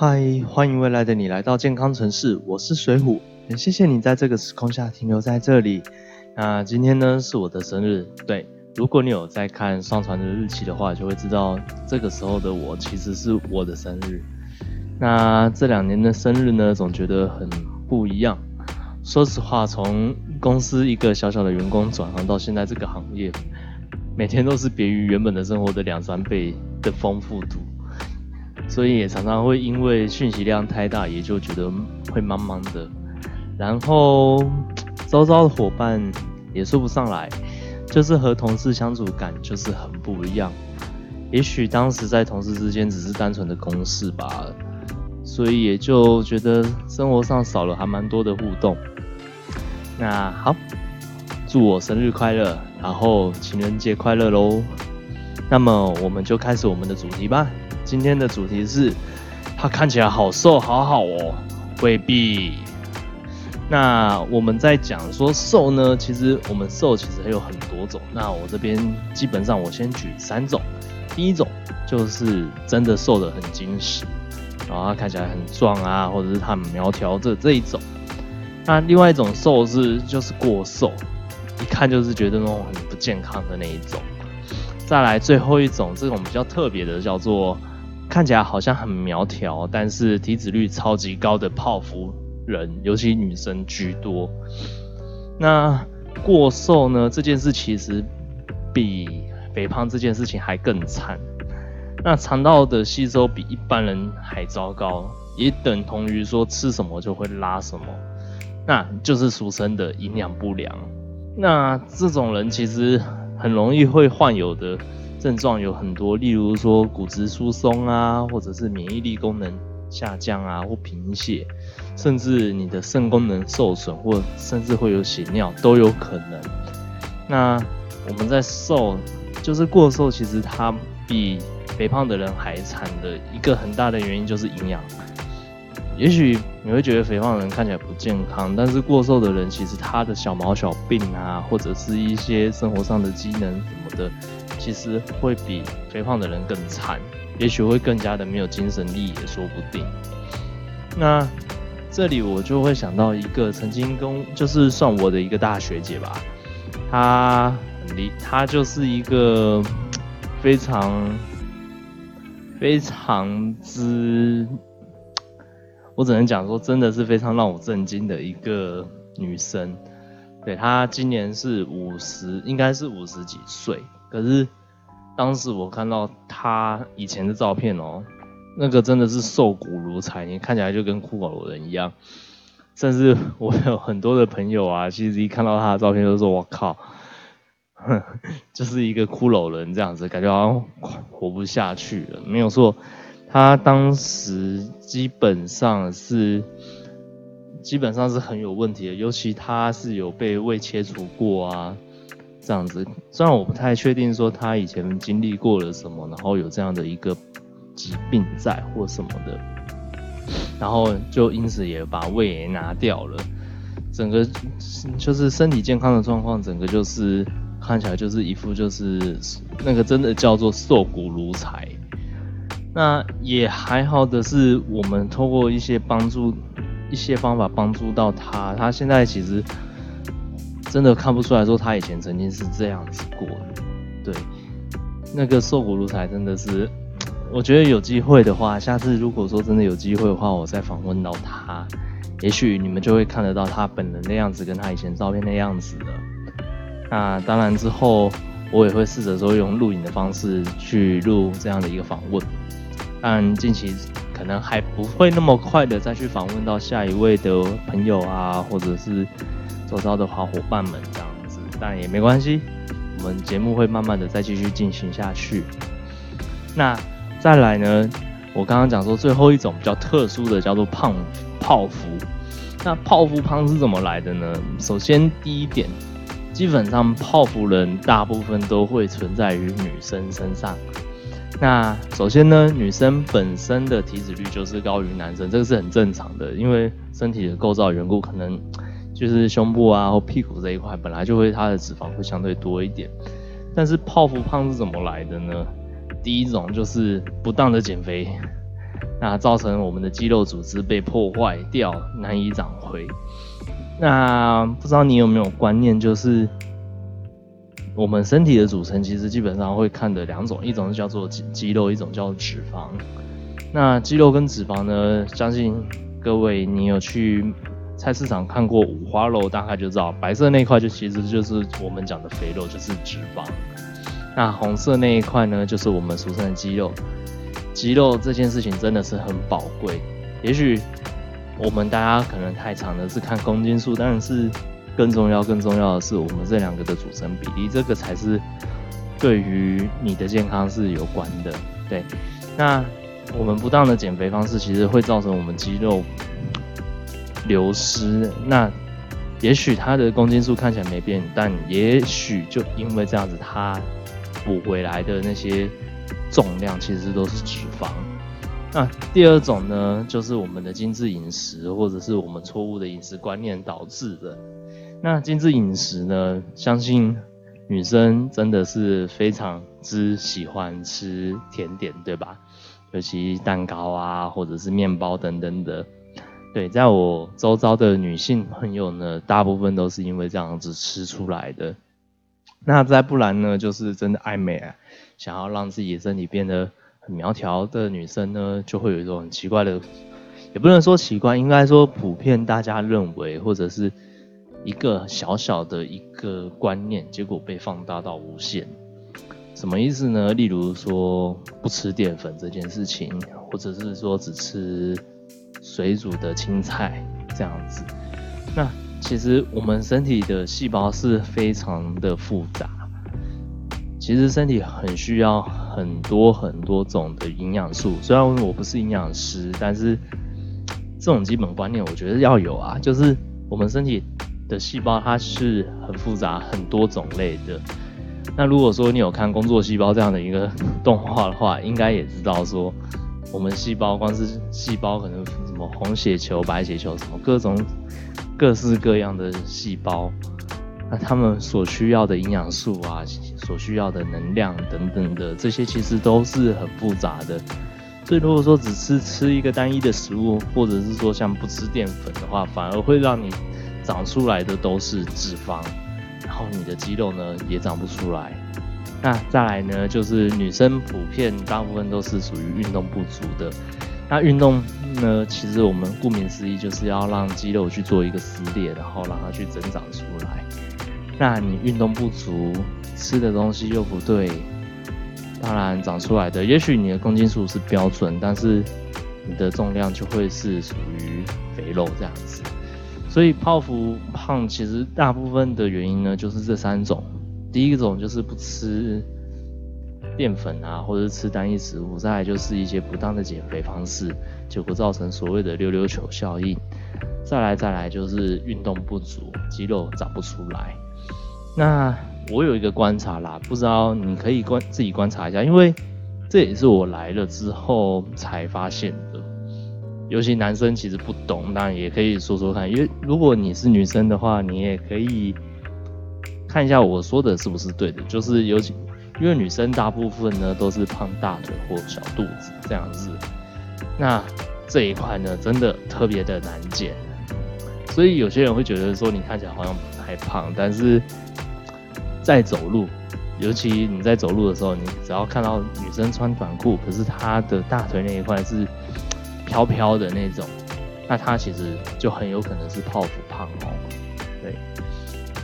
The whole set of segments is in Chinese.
嗨，欢迎未来的你来到健康城市，我是水虎，很谢谢你在这个时空下停留在这里。那今天呢是我的生日，对，如果你有在看上传的日期的话，就会知道这个时候的我其实是我的生日。那这两年的生日呢，总觉得很不一样。说实话，从公司一个小小的员工转行到现在这个行业，每天都是别于原本的生活的两三倍的丰富度。所以也常常会因为讯息量太大，也就觉得会茫茫的。然后周遭的伙伴也说不上来，就是和同事相处感就是很不一样。也许当时在同事之间只是单纯的公事吧，所以也就觉得生活上少了还蛮多的互动。那好，祝我生日快乐，然后情人节快乐喽。那么我们就开始我们的主题吧。今天的主题是，他看起来好瘦，好好哦，未必。那我们在讲说瘦呢，其实我们瘦其实还有很多种。那我这边基本上我先举三种。第一种就是真的瘦的很精实，然后他看起来很壮啊，或者是他很苗条这这一种。那另外一种瘦是就是过瘦，一看就是觉得那种很不健康的那一种。再来最后一种，这种比较特别的叫做。看起来好像很苗条，但是体脂率超级高的泡芙人，尤其女生居多。那过瘦呢？这件事其实比肥胖这件事情还更惨。那肠道的吸收比一般人还糟糕，也等同于说吃什么就会拉什么，那就是俗称的营养不良。那这种人其实很容易会患有的。症状有很多，例如说骨质疏松啊，或者是免疫力功能下降啊，或贫血，甚至你的肾功能受损，或甚至会有血尿都有可能。那我们在瘦，就是过瘦，其实它比肥胖的人还惨的一个很大的原因就是营养。也许你会觉得肥胖的人看起来不健康，但是过瘦的人其实他的小毛小病啊，或者是一些生活上的机能什么的。其实会比肥胖的人更惨，也许会更加的没有精神力也说不定。那这里我就会想到一个曾经跟就是算我的一个大学姐吧，她离她就是一个非常非常之，我只能讲说真的是非常让我震惊的一个女生。对她今年是五十，应该是五十几岁。可是当时我看到她以前的照片哦，那个真的是瘦骨如柴，你看起来就跟骷髅人一样。甚至我有很多的朋友啊，其实一看到她的照片，就说：“我靠，就是一个骷髅人这样子，感觉好像活不下去了。”没有错，他当时基本上是基本上是很有问题的，尤其他是有被胃切除过啊。这样子，虽然我不太确定说他以前经历过了什么，然后有这样的一个疾病在或什么的，然后就因此也把胃也拿掉了，整个就是身体健康的状况，整个就是看起来就是一副就是那个真的叫做瘦骨如柴。那也还好的是，我们通过一些帮助一些方法帮助到他，他现在其实。真的看不出来说他以前曾经是这样子过，对，那个瘦骨如柴真的是，我觉得有机会的话，下次如果说真的有机会的话，我再访问到他，也许你们就会看得到他本人的样子跟他以前照片的样子了。那当然之后我也会试着说用录影的方式去录这样的一个访问，但近期可能还不会那么快的再去访问到下一位的朋友啊，或者是。周遭的好伙伴们这样子，但也没关系，我们节目会慢慢的再继续进行下去。那再来呢？我刚刚讲说最后一种比较特殊的叫做胖泡芙。那泡芙胖是怎么来的呢？首先第一点，基本上泡芙人大部分都会存在于女生身上。那首先呢，女生本身的体脂率就是高于男生，这个是很正常的，因为身体的构造缘故，可能。就是胸部啊或屁股这一块本来就会它的脂肪会相对多一点，但是泡芙胖是怎么来的呢？第一种就是不当的减肥，那造成我们的肌肉组织被破坏掉，难以长回。那不知道你有没有观念，就是我们身体的组成其实基本上会看的两种，一种是叫做肌肌肉，一种叫脂肪。那肌肉跟脂肪呢，相信各位你有去菜市场看过五花肉，大概就知道白色那块就其实就是我们讲的肥肉，就是脂肪。那红色那一块呢，就是我们俗称的肌肉。肌肉这件事情真的是很宝贵，也许。我们大家可能太长的是看公斤数，但是更重要、更重要的是我们这两个的组成比例，这个才是对于你的健康是有关的。对，那我们不当的减肥方式其实会造成我们肌肉流失。那也许它的公斤数看起来没变，但也许就因为这样子，它补回来的那些重量其实都是脂肪。那第二种呢，就是我们的精致饮食，或者是我们错误的饮食观念导致的。那精致饮食呢，相信女生真的是非常之喜欢吃甜点，对吧？尤其蛋糕啊，或者是面包等等的。对，在我周遭的女性朋友呢，大部分都是因为这样子吃出来的。那再不然呢，就是真的爱美啊，想要让自己的身体变得很。苗条的女生呢，就会有一种很奇怪的，也不能说奇怪，应该说普遍大家认为，或者是一个小小的一个观念，结果被放大到无限。什么意思呢？例如说不吃淀粉这件事情，或者是说只吃水煮的青菜这样子。那其实我们身体的细胞是非常的复杂。其实身体很需要很多很多种的营养素，虽然我不是营养师，但是这种基本观念我觉得要有啊。就是我们身体的细胞它是很复杂、很多种类的。那如果说你有看《工作细胞》这样的一个 动画的话，应该也知道说，我们细胞光是细胞可能什么红血球、白血球什么各种各式各样的细胞。那他们所需要的营养素啊，所需要的能量等等的这些，其实都是很复杂的。所以如果说只吃吃一个单一的食物，或者是说像不吃淀粉的话，反而会让你长出来的都是脂肪，然后你的肌肉呢也长不出来。那再来呢，就是女生普遍大部分都是属于运动不足的。那运动呢，其实我们顾名思义就是要让肌肉去做一个撕裂，然后让它去增长出来。那你运动不足，吃的东西又不对，当然长出来的，也许你的公斤数是标准，但是你的重量就会是属于肥肉这样子。所以泡芙胖其实大部分的原因呢，就是这三种。第一种就是不吃淀粉啊，或者吃单一食物；再来就是一些不当的减肥方式，就会造成所谓的溜溜球效应；再来再来就是运动不足，肌肉长不出来。那我有一个观察啦，不知道你可以观自己观察一下，因为这也是我来了之后才发现的。尤其男生其实不懂，当然也可以说说看，因为如果你是女生的话，你也可以看一下我说的是不是对的。就是尤其因为女生大部分呢都是胖大腿或小肚子这样子，那这一块呢真的特别的难减，所以有些人会觉得说你看起来好像不太胖，但是。在走路，尤其你在走路的时候，你只要看到女生穿短裤，可是她的大腿那一块是飘飘的那种，那它其实就很有可能是泡芙胖哦。对，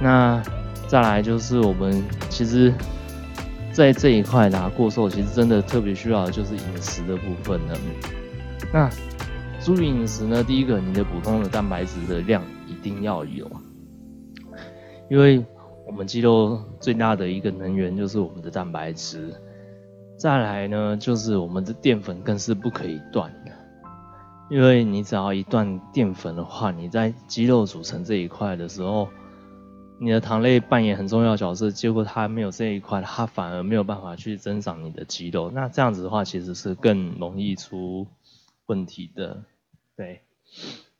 那再来就是我们其实，在这一块呢，过瘦其实真的特别需要的就是饮食的部分呢。那注意饮食呢，第一个，你的普通的蛋白质的量一定要有，因为。我们肌肉最大的一个能源就是我们的蛋白质，再来呢就是我们的淀粉更是不可以断的，因为你只要一断淀粉的话，你在肌肉组成这一块的时候，你的糖类扮演很重要角色，结果它没有这一块，它反而没有办法去增长你的肌肉，那这样子的话其实是更容易出问题的。对，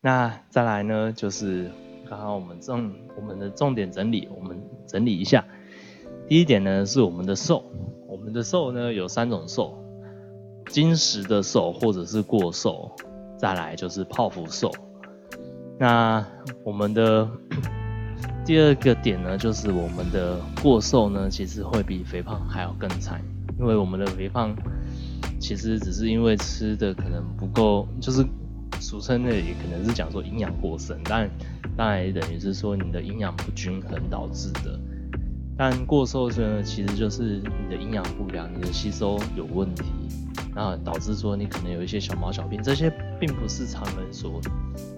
那再来呢就是。刚刚我们重我们的重点整理，我们整理一下。第一点呢是我们的瘦，我们的瘦呢有三种瘦，金石的瘦或者是过瘦，再来就是泡芙瘦。那我们的 第二个点呢，就是我们的过瘦呢，其实会比肥胖还要更惨，因为我们的肥胖其实只是因为吃的可能不够，就是俗称的也可能是讲说营养过剩，但当然也等于是说你的营养不均衡导致的。但过瘦呢，其实就是你的营养不良，你的吸收有问题，然后导致说你可能有一些小毛小病，这些并不是常人所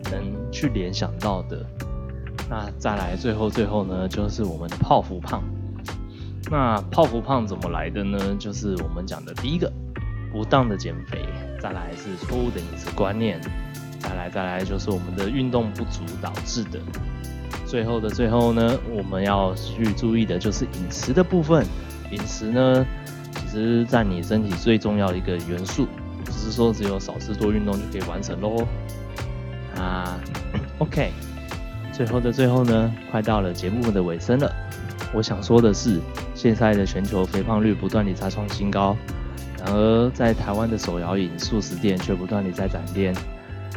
能去联想到的。那再来最后最后呢，就是我们的泡芙胖。那泡芙胖怎么来的呢？就是我们讲的第一个不当的减肥，再来是错误的饮食观念，再来再来就是我们的运动不足导致的。最后的最后呢，我们要去注意的就是饮食的部分。饮食呢，其实占你身体最重要的一个元素，说只有少吃多运动就可以完成喽。啊，OK，最后的最后呢，快到了节目的尾声了。我想说的是，现在的全球肥胖率不断地在创新高，然而在台湾的手摇饮素食店却不断地在展店。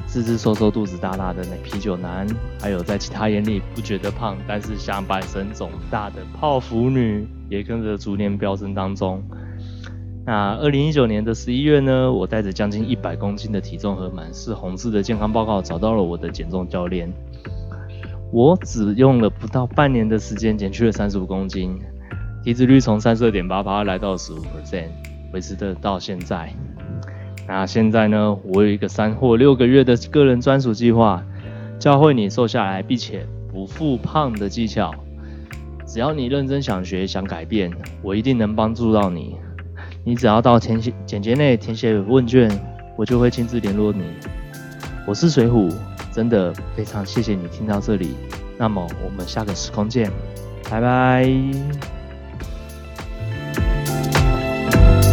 自自瘦瘦、肚子大大的那啤酒男，还有在其他眼里不觉得胖，但是下半身肿大的泡芙女，也跟着逐年飙升当中。那二零一九年的十一月呢，我带着将近一百公斤的体重和满是红字的健康报告，找到了我的减重教练。我只用了不到半年的时间，减去了三十五公斤，体脂率从三十二点八八来到十五 percent，维持的到现在。那现在呢？我有一个三或六个月的个人专属计划，教会你瘦下来并且不复胖的技巧。只要你认真想学、想改变，我一定能帮助到你。你只要到填写简介内填写问卷，我就会亲自联络你。我是水虎，真的非常谢谢你听到这里。那么我们下个时空见，拜拜。